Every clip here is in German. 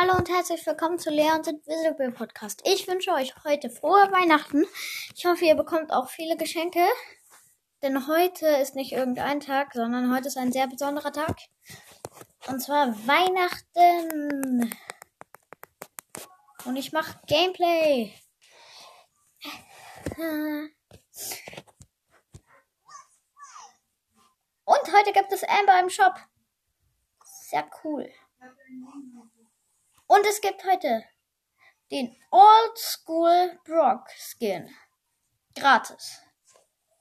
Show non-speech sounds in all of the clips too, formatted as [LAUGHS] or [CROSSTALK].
Hallo und herzlich willkommen zu Leons Invisible Podcast. Ich wünsche euch heute frohe Weihnachten. Ich hoffe, ihr bekommt auch viele Geschenke. Denn heute ist nicht irgendein Tag, sondern heute ist ein sehr besonderer Tag. Und zwar Weihnachten. Und ich mache Gameplay. Und heute gibt es Amber im Shop. Sehr cool. Und es gibt heute den Old School Brock Skin. Gratis.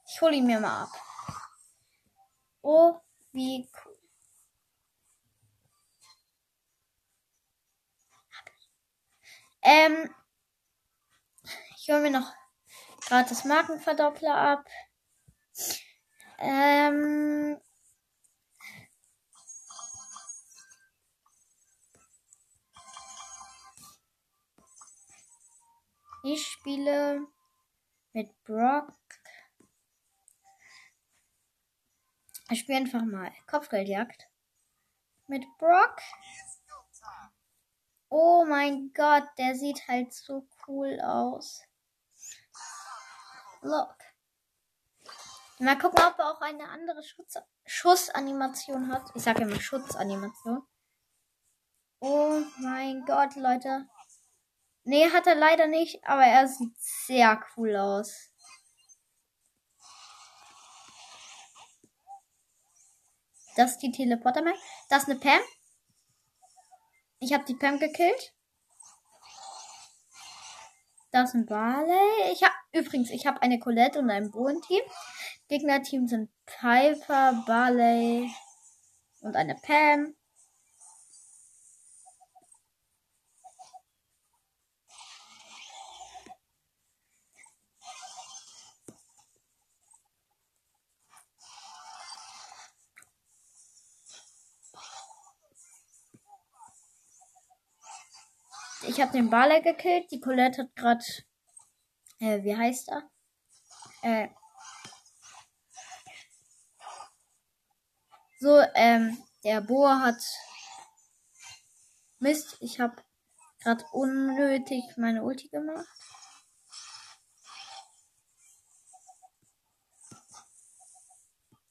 Ich hole ihn mir mal ab. Oh, wie cool. Ähm, ich hole mir noch gratis Markenverdoppler ab. Ähm, ich spiele mit Brock. Ich spiele einfach mal Kopfgeldjagd mit Brock. Oh mein Gott, der sieht halt so cool aus. Look. Mal gucken, ob er auch eine andere Schutz Schussanimation hat. Ich sage immer Schutzanimation. Oh mein Gott, Leute. Nee, hat er leider nicht, aber er sieht sehr cool aus. Das ist die Teleporter -Map. Das ist eine Pam. Ich habe die Pam gekillt. Das ist ein Barley. Ich habe übrigens, ich habe eine Colette und ein Bohnen-Team. Gegnerteam sind Piper, Barley und eine Pam. Ich habe den Barley gekillt. Die Colette hat gerade, äh, wie heißt er? Äh, so, ähm, der Boa hat Mist. Ich habe gerade unnötig meine Ulti gemacht.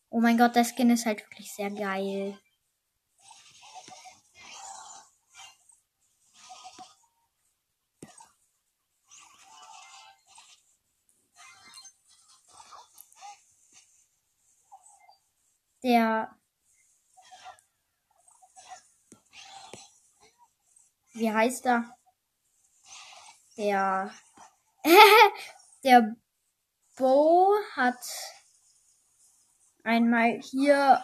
Oh mein Gott, der Skin ist halt wirklich sehr geil. Der wie heißt er? Der [LAUGHS] der Bo hat einmal hier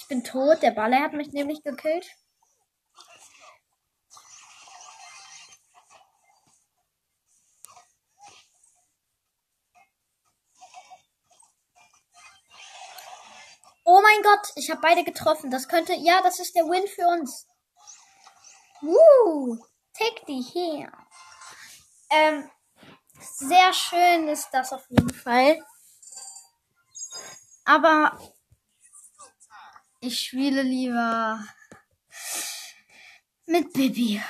ich bin tot, der Baller hat mich nämlich gekillt. Oh mein Gott, ich habe beide getroffen. Das könnte, ja, das ist der Win für uns. Woo, take die hier. Ähm, sehr schön ist das auf jeden Fall. Aber ich spiele lieber mit Bibi.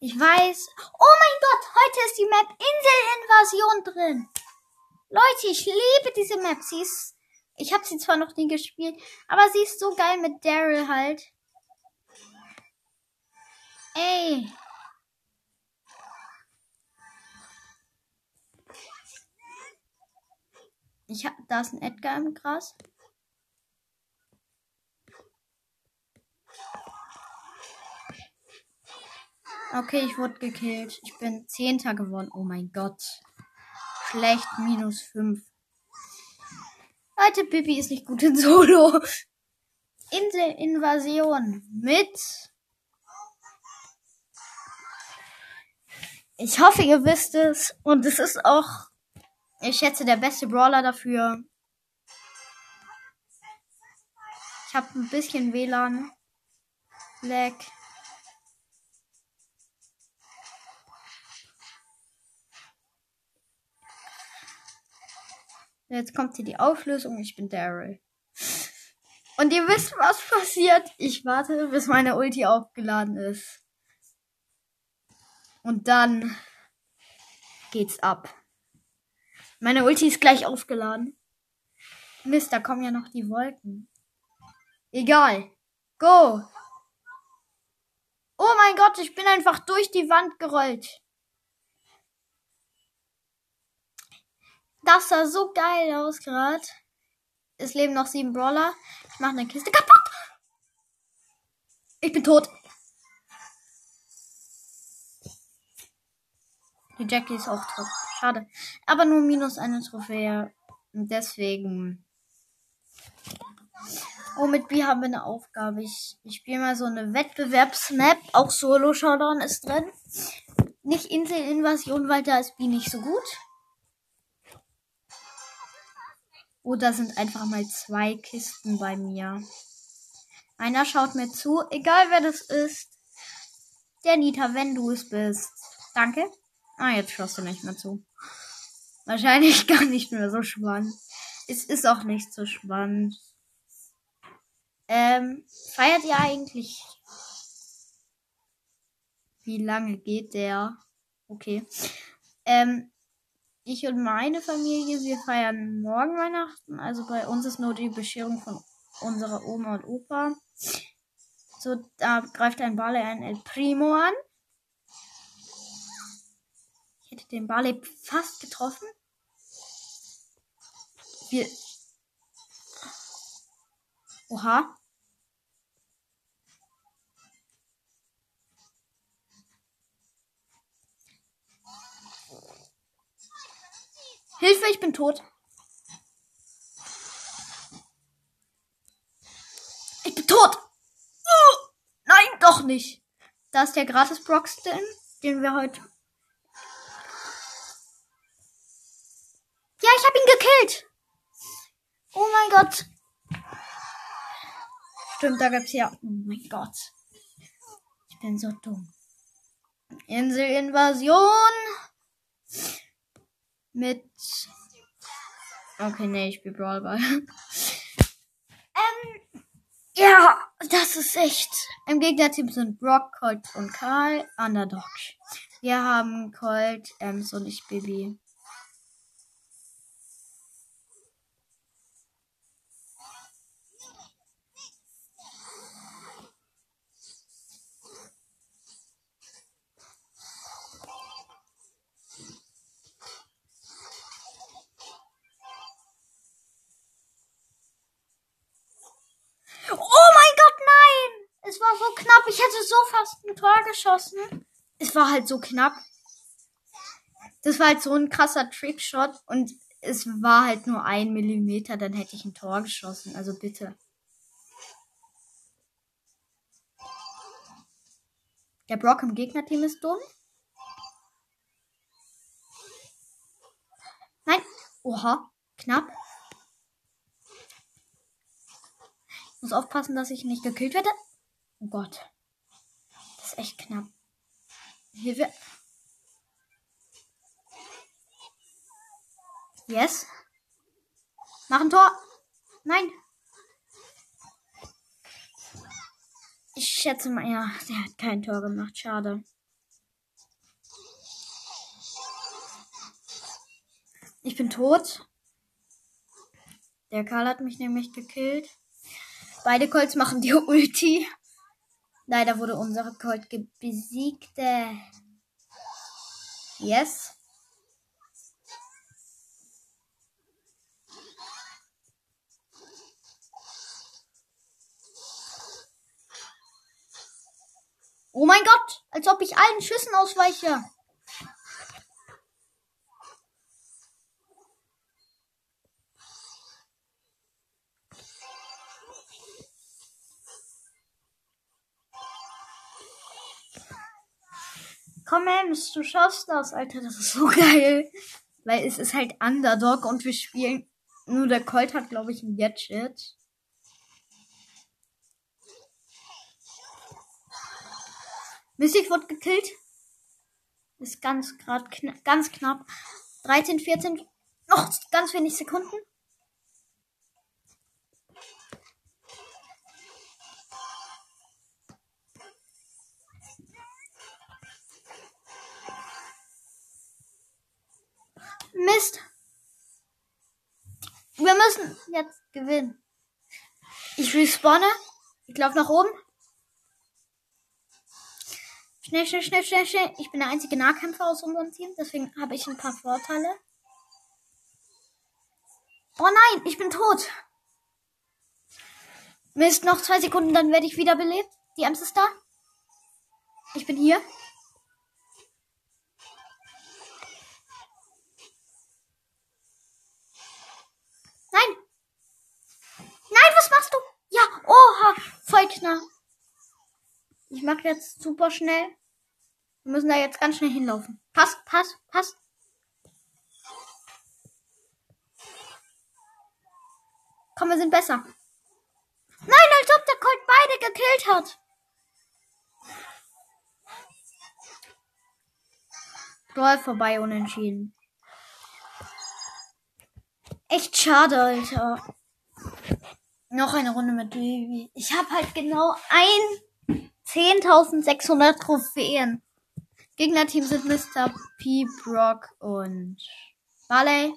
Ich weiß. Oh mein Gott, heute ist die Map Inselinvasion drin. Leute, ich liebe diese Map. Sie ist, ich habe sie zwar noch nie gespielt, aber sie ist so geil mit Daryl halt. Ey. Ich hab, da ist ein Edgar im Gras. Okay, ich wurde gekillt. Ich bin Zehnter geworden. Oh mein Gott. Schlecht, minus 5. Leute, Bibi ist nicht gut in Solo. Inselinvasion mit. Ich hoffe, ihr wisst es. Und es ist auch, ich schätze, der beste Brawler dafür. Ich habe ein bisschen WLAN. Lag. Jetzt kommt hier die Auflösung. Ich bin Daryl. Und ihr wisst, was passiert. Ich warte, bis meine Ulti aufgeladen ist. Und dann geht's ab. Meine Ulti ist gleich aufgeladen. Mist, da kommen ja noch die Wolken. Egal. Go! Oh mein Gott, ich bin einfach durch die Wand gerollt. Das sah so geil aus gerade. Es leben noch sieben Brawler. Ich mache eine Kiste kaputt. Ich bin tot. Die Jackie ist auch tot. Schade. Aber nur minus eine Trophäe. Und deswegen. Oh, mit B haben wir eine Aufgabe. Ich, ich spiele mal so eine Wettbewerbsmap. Auch Solo Showdown ist drin. Nicht Inselinvasion, weil da ist B nicht so gut. Oder sind einfach mal zwei Kisten bei mir. Einer schaut mir zu, egal wer das ist. Der Nita, wenn du es bist. Danke. Ah, jetzt schaust du nicht mehr zu. Wahrscheinlich [LAUGHS] gar nicht mehr so spannend. Es ist auch nicht so spannend. Ähm, feiert ihr eigentlich? Wie lange geht der? Okay. Ähm, ich und meine Familie, wir feiern morgen Weihnachten. Also bei uns ist nur die Bescherung von unserer Oma und Opa. So, da greift ein Barley ein El Primo an. Ich hätte den Barley fast getroffen. Wir. Oha. Hilfe, ich bin tot. Ich bin tot. Uh, nein, doch nicht. Da ist der gratis Broxton, den wir heute. Ja, ich habe ihn gekillt. Oh mein Gott. Stimmt, da gibt's ja. Oh mein Gott. Ich bin so dumm. Inselinvasion mit. Okay, nee, ich spiele Brawlball. [LAUGHS] ähm, ja, das ist echt. Im Gegnerteam sind Brock, Colt und Karl, Underdog. Wir haben Colt, Ems und ich Baby. ich hätte so fast ein Tor geschossen. Es war halt so knapp. Das war halt so ein krasser Trickshot und es war halt nur ein Millimeter, dann hätte ich ein Tor geschossen. Also bitte. Der Brock im Gegnerteam ist dumm. Nein. Oha. Knapp. Ich muss aufpassen, dass ich nicht gekillt werde. Oh Gott ist echt knapp. Hilfe. Yes. Mach ein Tor. Nein. Ich schätze mal, ja, der hat kein Tor gemacht. Schade. Ich bin tot. Der Karl hat mich nämlich gekillt. Beide Colts machen die Ulti. Leider wurde unsere Colt besiegt. Yes. Oh mein Gott, als ob ich allen Schüssen ausweiche. Komm, Ems, du schaffst das, Alter. Das ist so [LAUGHS] geil. Weil es ist halt Underdog und wir spielen. Nur der Colt hat, glaube ich, ein Gadget. Mystic wird gekillt. Ist ganz gerade kna ganz knapp. 13, 14, noch ganz wenig Sekunden. Mist. Wir müssen jetzt gewinnen. Ich respawne. Ich laufe nach oben. Schnell, schnell, schnell, schnell, schnell. Ich bin der einzige Nahkämpfer aus unserem Team, deswegen habe ich ein paar Vorteile. Oh nein, ich bin tot. Mist, noch zwei Sekunden, dann werde ich wiederbelebt. Die Ems ist da. Ich bin hier. Nein, was machst du? Ja, oha, voll knapp. Ich mache jetzt super schnell. Wir müssen da jetzt ganz schnell hinlaufen. Pass, pass, pass. Komm, wir sind besser. Nein, als ob der Colt beide gekillt hat. Brawl vorbei, unentschieden. Echt schade, Alter. Noch eine Runde mit Baby. Ich habe halt genau ein 10.600 Trophäen. Gegnerteam sind Mr. P, Brock und Barley.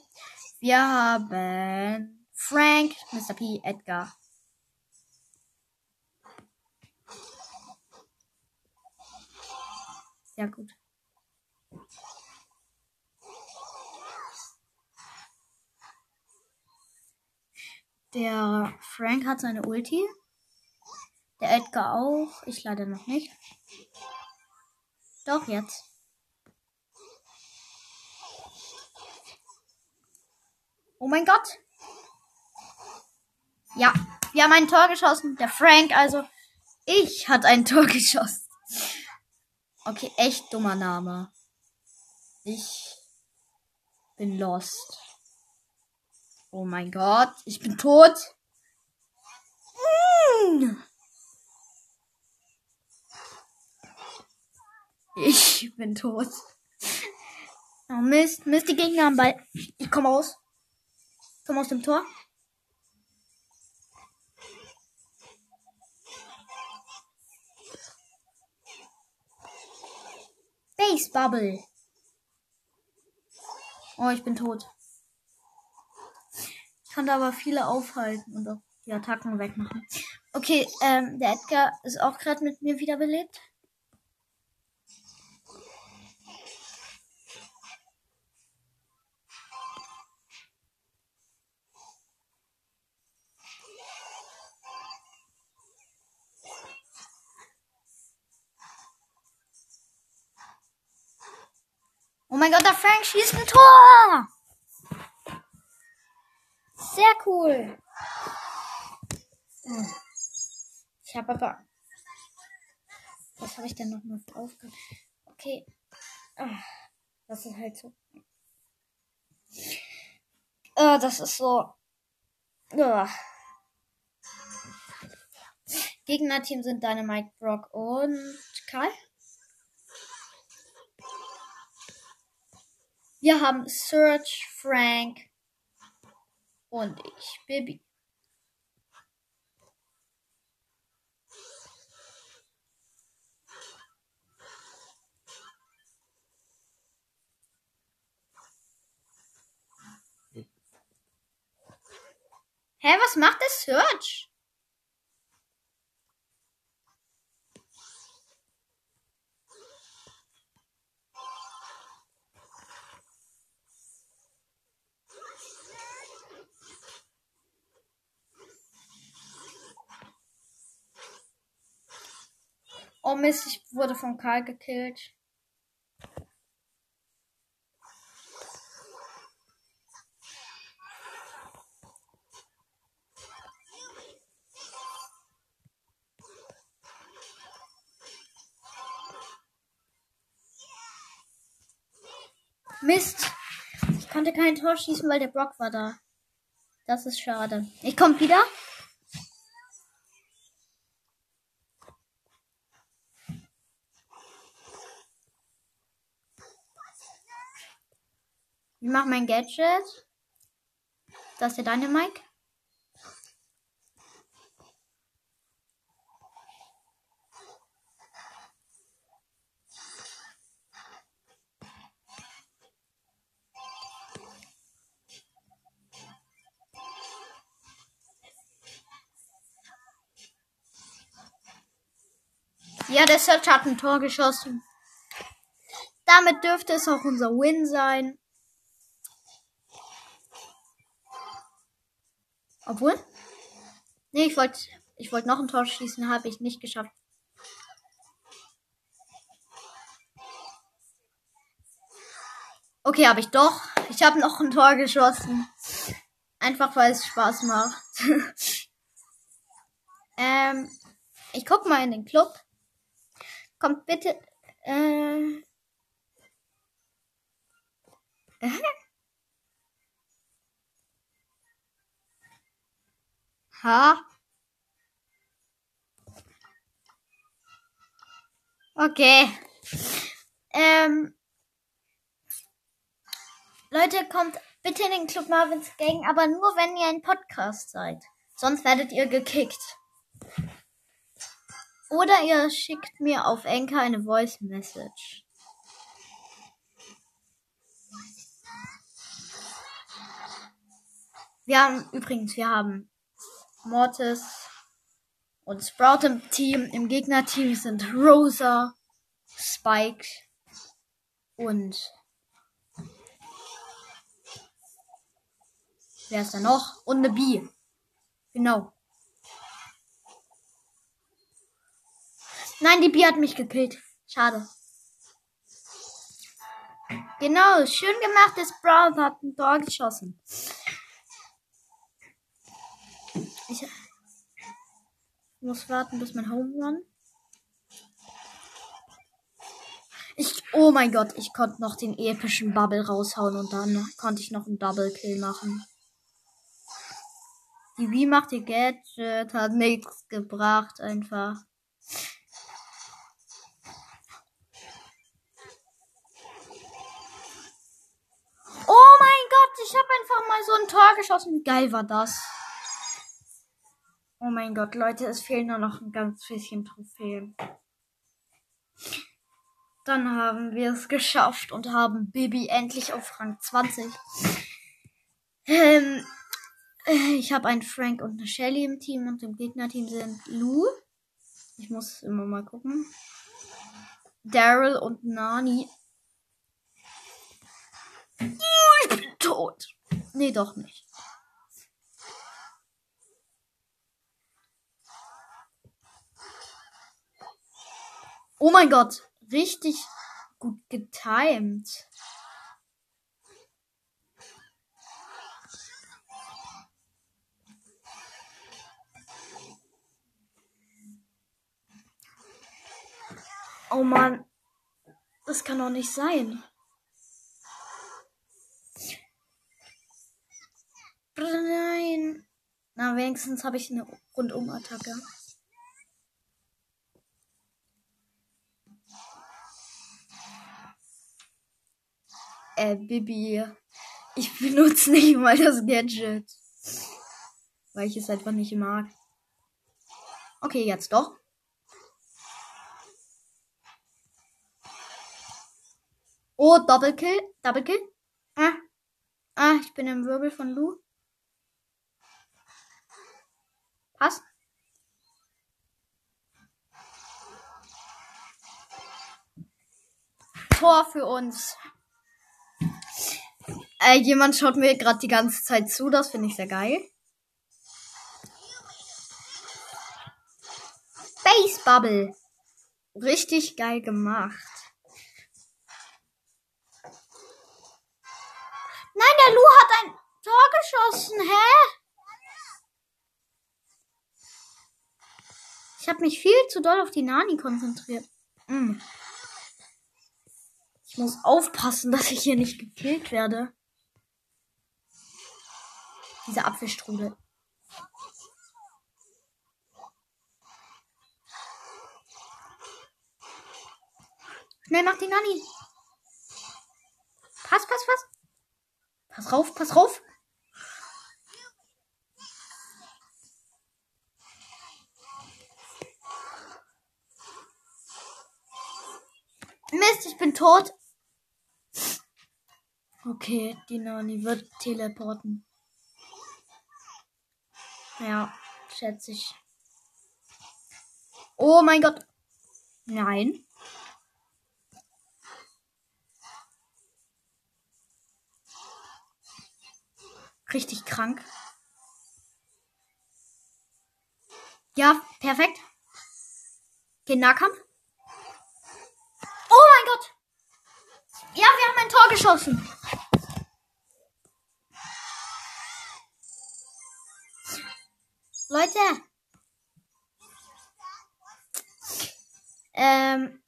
Wir haben Frank, Mr. P, Edgar. Sehr gut. Der Frank hat seine Ulti. Der Edgar auch. Ich leider noch nicht. Doch, jetzt. Oh mein Gott. Ja, wir haben ein Tor geschossen. Der Frank, also ich hat ein [LAUGHS] Tor geschossen. Okay, echt dummer Name. Ich bin lost. Oh mein Gott, ich bin tot. Mm. Ich bin tot. Oh Mist, Mist, die Gegner am Ball. Ich komme raus. Ich komme aus dem Tor. Base Bubble. Oh, ich bin tot. Ich konnte aber viele aufhalten und auch die Attacken wegmachen. Okay, ähm, der Edgar ist auch gerade mit mir wiederbelebt. Oh mein Gott, der Frank schießt ein Tor! Sehr cool. Ich habe aber. Was habe ich denn noch mal aufgehört? Okay. Ah, das ist halt so. Uh, das ist so. Gegnerteam sind deine Mike Brock und Karl. Wir haben Search, Frank und ich, Bibi. Hä, was macht der Search? Oh Mist, ich wurde von Karl gekillt. Mist. Ich konnte kein Tor schießen, weil der Brock war da. Das ist schade. Ich komme wieder. mach mein Gadget. Das ist ja deine Mike. Ja, der Search hat ein Tor geschossen. Damit dürfte es auch unser Win sein. Obwohl? Nee, ich wollte ich wollte noch ein Tor schießen, habe ich nicht geschafft. Okay, habe ich doch. Ich habe noch ein Tor geschossen. Einfach weil es Spaß macht. [LAUGHS] ähm, ich guck mal in den Club. Kommt bitte. Äh, [LAUGHS] ha. Okay. Ähm, Leute, kommt bitte in den Club Marvins Gang, aber nur wenn ihr ein Podcast seid. Sonst werdet ihr gekickt. Oder ihr schickt mir auf Enker eine Voice Message. Wir haben übrigens, wir haben Mortis und Sprout im Team. Im Gegnerteam sind Rosa, Spike und wer ist da noch? Und eine Bee. Genau. Nein, die Bee hat mich gekillt. Schade. Genau, schön gemacht. Das Brown hat ein Tor geschossen. Muss warten, bis mein Home Run. Ich, oh mein Gott, ich konnte noch den epischen Bubble raushauen und dann konnte ich noch einen Double Kill machen. Die Wie macht ihr Gadget, hat nichts gebracht, einfach. Oh mein Gott, ich habe einfach mal so ein Tor geschossen. Geil war das? Oh mein Gott, Leute, es fehlen nur noch ein ganz bisschen Trophäen. Dann haben wir es geschafft und haben Bibi endlich auf Rang 20. Ähm, äh, ich habe einen Frank und eine Shelly im Team und im Gegnerteam sind Lou. Ich muss immer mal gucken. Daryl und Nani. Ich bin tot. Nee, doch nicht. Oh mein Gott, richtig gut getimed. Oh Mann, das kann doch nicht sein. Nein. Na, wenigstens habe ich eine Rundumattacke. Äh, Bibi. Ich benutze nicht mal das Gadget. Weil ich es einfach nicht mag. Okay, jetzt doch. Oh, Doppelkill. Doppelkill. Ah. Ah, ich bin im Wirbel von Lu. Pass. Tor für uns. Äh, jemand schaut mir gerade die ganze Zeit zu, das finde ich sehr geil. Base Bubble. Richtig geil gemacht. Nein, der Lu hat ein Tor geschossen, hä? Ich habe mich viel zu doll auf die Nani konzentriert. Mm. Ich muss aufpassen, dass ich hier nicht gekillt werde. Dieser Apfelstrudel. Schnell mach die Nani. Pass, pass, pass. Pass rauf, pass rauf. Mist, ich bin tot. Okay, die Nani wird teleporten. Ja, schätze ich. Oh mein Gott. Nein. Richtig krank. Ja, perfekt. Okay, Nahkampf. Oh mein Gott. Ja, wir haben ein Tor geschossen. Leute. Ähm.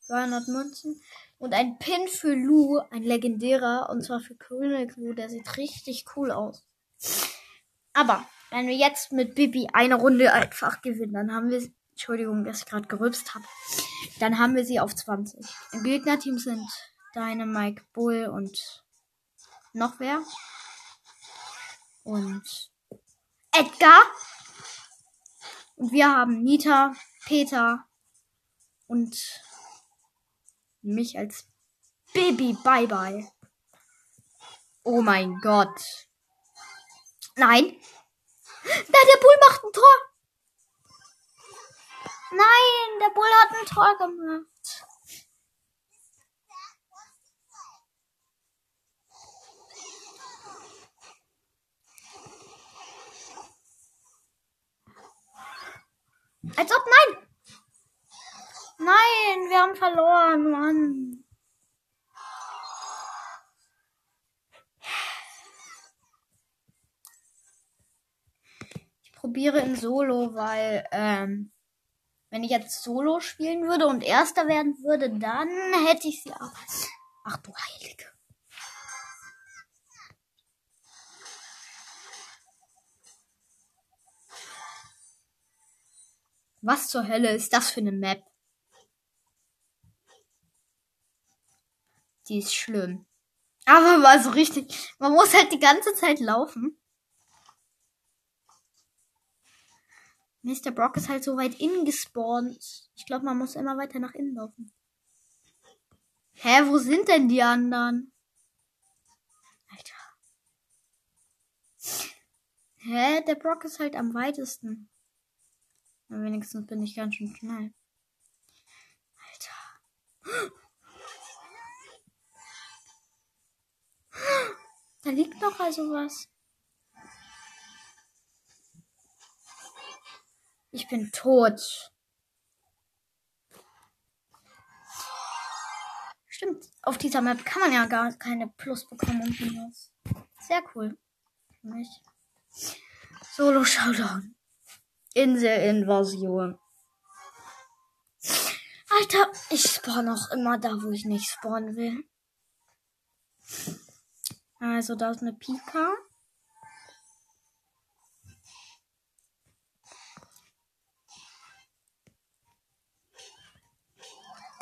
200 Münzen. Und ein Pin für Lou, ein legendärer, und zwar für König Lou, der sieht richtig cool aus. Aber, wenn wir jetzt mit Bibi eine Runde einfach gewinnen, dann haben wir, Entschuldigung, dass ich gerade gerübst habe, dann haben wir sie auf 20. Im Gegnerteam sind Dynamite, Bull und noch wer? Und Edgar. Und wir haben Nita, Peter und mich als Baby. Bye bye. Oh mein Gott. Nein. Da, der Bull macht ein Tor. Nein, der Bull hat ein Tor gemacht. Als ob, nein! Nein, wir haben verloren, Mann. Ich probiere in Solo, weil, ähm, wenn ich jetzt Solo spielen würde und Erster werden würde, dann hätte ich sie auch. Ach du Heilige. Was zur Hölle ist das für eine Map? Die ist schlimm. Aber war so richtig. Man muss halt die ganze Zeit laufen. Mr. Brock ist halt so weit innen gespawnt. Ich glaube, man muss immer weiter nach innen laufen. Hä, wo sind denn die anderen? Alter. Hä, der Brock ist halt am weitesten. Wenigstens bin ich ganz schön schnell. Alter. Da liegt noch also was. Ich bin tot. Stimmt, auf dieser Map kann man ja gar keine Plus bekommen. Sehr cool. Für mich. Solo Showdown. Inselinvasion. Alter, ich spawn auch immer da, wo ich nicht spawnen will. Also da ist eine Pika.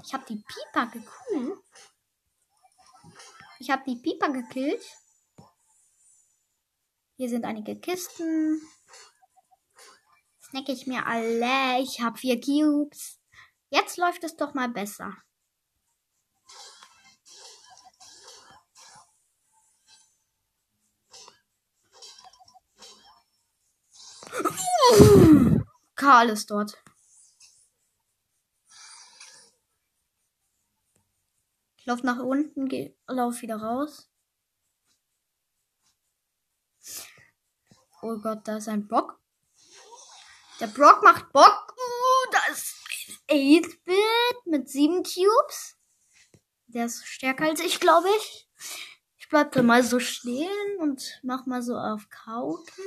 Ich habe die Pipa gekillt. Ich habe die Pipa gekillt. Hier sind einige Kisten. Snack ich mir alle. Ich habe vier Cubes. Jetzt läuft es doch mal besser. Karl ist dort. Ich laufe nach unten, laufe wieder raus. Oh Gott, da ist ein Brock. Der Brock macht Bock. Uh, da ist ein 8-Bit mit 7 Cubes. Der ist stärker als ich, glaube ich. Ich bleib da mal so stehen und mach mal so auf Kauken.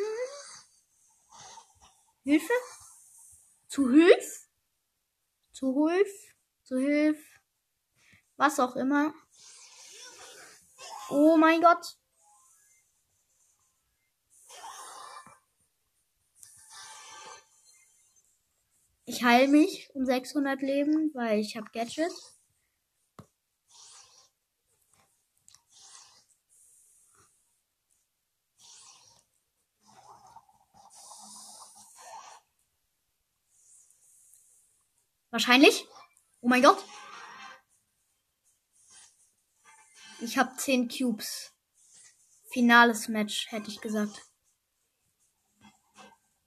Hilfe? Zu Hilf? Zu Hilf? Zu Hilf? Was auch immer. Oh mein Gott. Ich heile mich um 600 Leben, weil ich habe Gadget. Wahrscheinlich. Oh mein Gott. Ich habe 10 Cubes. Finales Match, hätte ich gesagt.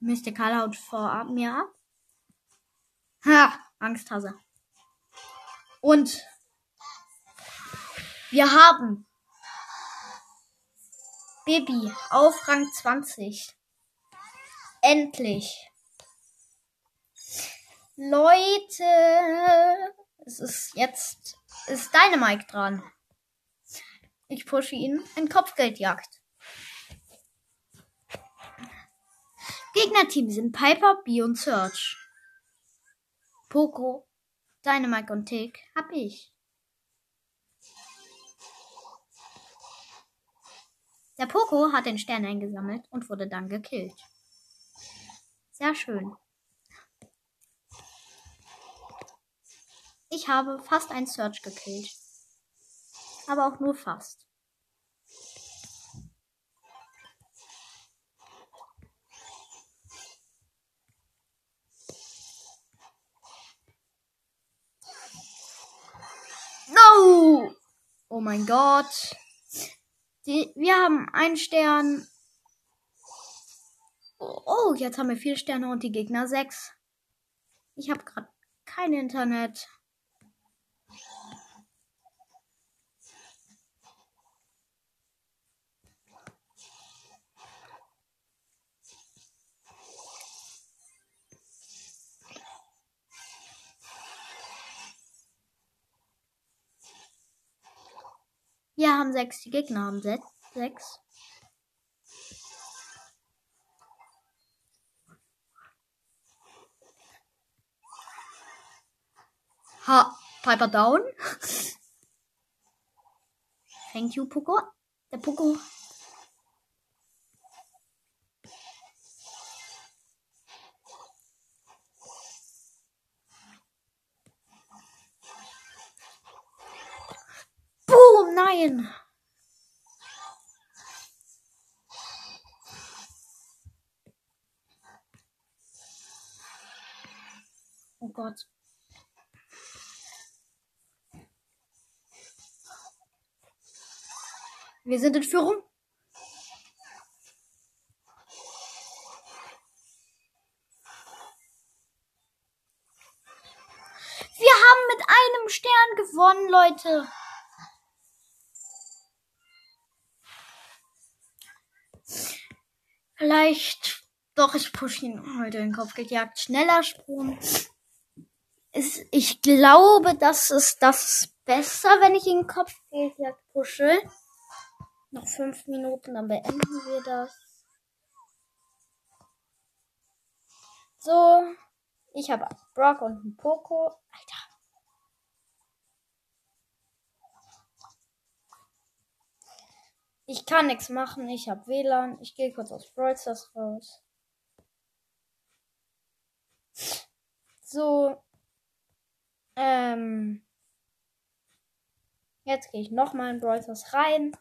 Mystical haut vor mir ab. Ha, Angsthase. Und wir haben Baby auf Rang 20. Endlich. Leute, es ist jetzt ist Dynamite dran. Ich pushe ihn in Kopfgeldjagd. Gegnerteam sind Piper, B und Search. Poco, Dynamite und Tick hab ich. Der Poco hat den Stern eingesammelt und wurde dann gekillt. Sehr schön. Ich habe fast ein Search gekillt. Aber auch nur fast. No! Oh mein Gott. Die, wir haben einen Stern. Oh, jetzt haben wir vier Sterne und die Gegner sechs. Ich habe gerade kein Internet. Wir haben sechs, die Gegner haben sechs. Ha, Piper down. [LAUGHS] Thank you, Poco. Der Poco. Nein. Oh Gott. Wir sind in Führung. Wir haben mit einem Stern gewonnen, Leute. Vielleicht. Doch, ich pushe ihn heute in den Kopf gejagt. Schneller Sprung. Ist, ich glaube, das ist das besser, wenn ich ihn Kopf gejagt pushe. Noch fünf Minuten, dann beenden wir das. So. Ich habe Brock und einen Poco. Alter. Ich kann nichts machen. Ich habe WLAN. Ich gehe kurz aus Brawl Stars raus. So. Ähm. Jetzt gehe ich nochmal in Brawl Stars rein.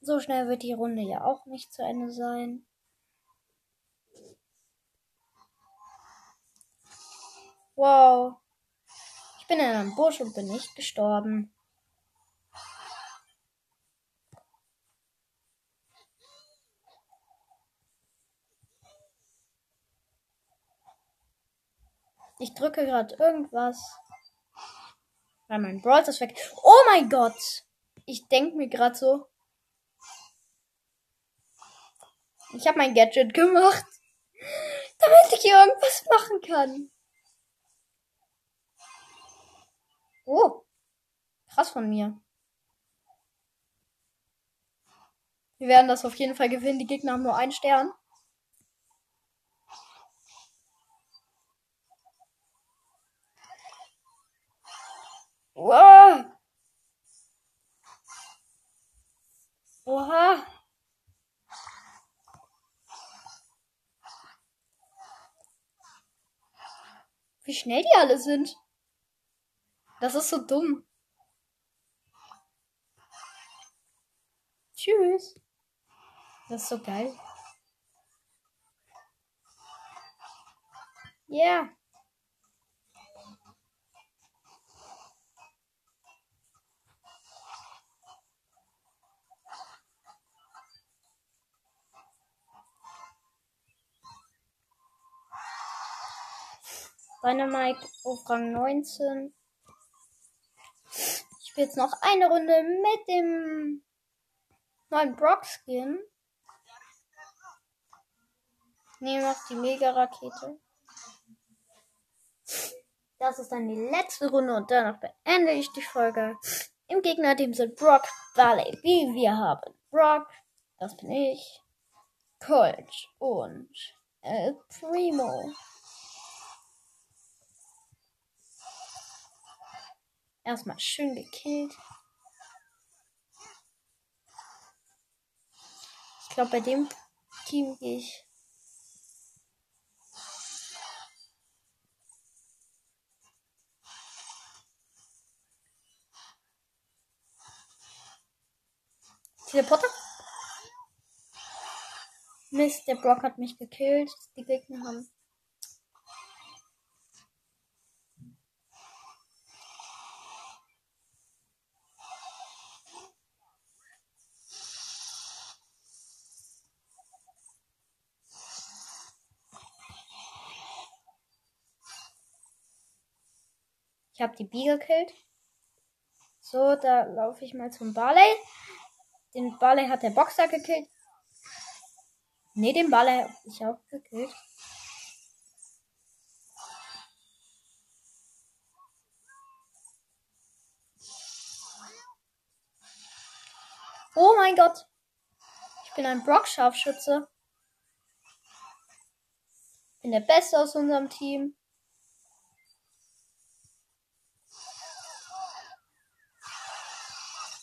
So schnell wird die Runde ja auch nicht zu Ende sein. Wow. Ich bin in einem Busch und bin nicht gestorben. Ich drücke gerade irgendwas. Weil mein Brawl ist weg. Oh mein Gott! Ich denke mir gerade so. Ich habe mein Gadget gemacht, [LAUGHS] damit ich irgendwas machen kann. Oh, krass von mir. Wir werden das auf jeden Fall gewinnen. Die Gegner haben nur einen Stern. Wow. Oha. Wie schnell die alle sind. Das ist so dumm. Tschüss. Das ist so geil. Ja. Yeah. Dynamite auf Rang 19. Ich spiele jetzt noch eine Runde mit dem neuen Brock-Skin. Nehme noch die Mega-Rakete. Das ist dann die letzte Runde und danach beende ich die Folge. Im Gegnerteam sind Brock, Valley, wie wir haben. Brock, das bin ich, Colt und El Primo. Erstmal schön gekillt. Ich glaube, bei dem Team gehe ich Teleporter? Mist, der Brock hat mich gekillt. Die Gegner haben. Habe die Bee gekillt. So, da laufe ich mal zum Barley. Den Barley hat der Boxer gekillt. Ne, den Barley habe ich auch gekillt. Oh mein Gott. Ich bin ein Brock-Scharfschütze. Bin der Beste aus unserem Team.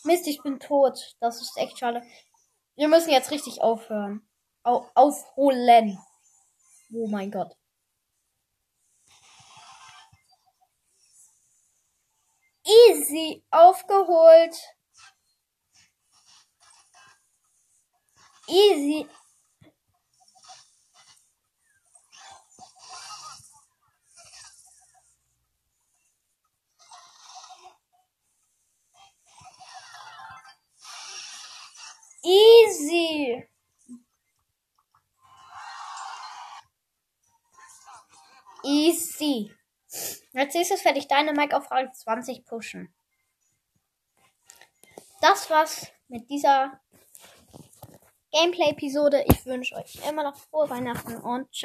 Mist, ich bin tot. Das ist echt schade. Wir müssen jetzt richtig aufhören. Au aufholen. Oh mein Gott. Easy aufgeholt. Easy. Easy. Easy. Als nächstes werde ich deine Mike auf Rang 20 pushen. Das war's mit dieser Gameplay-Episode. Ich wünsche euch immer noch frohe Weihnachten und ciao.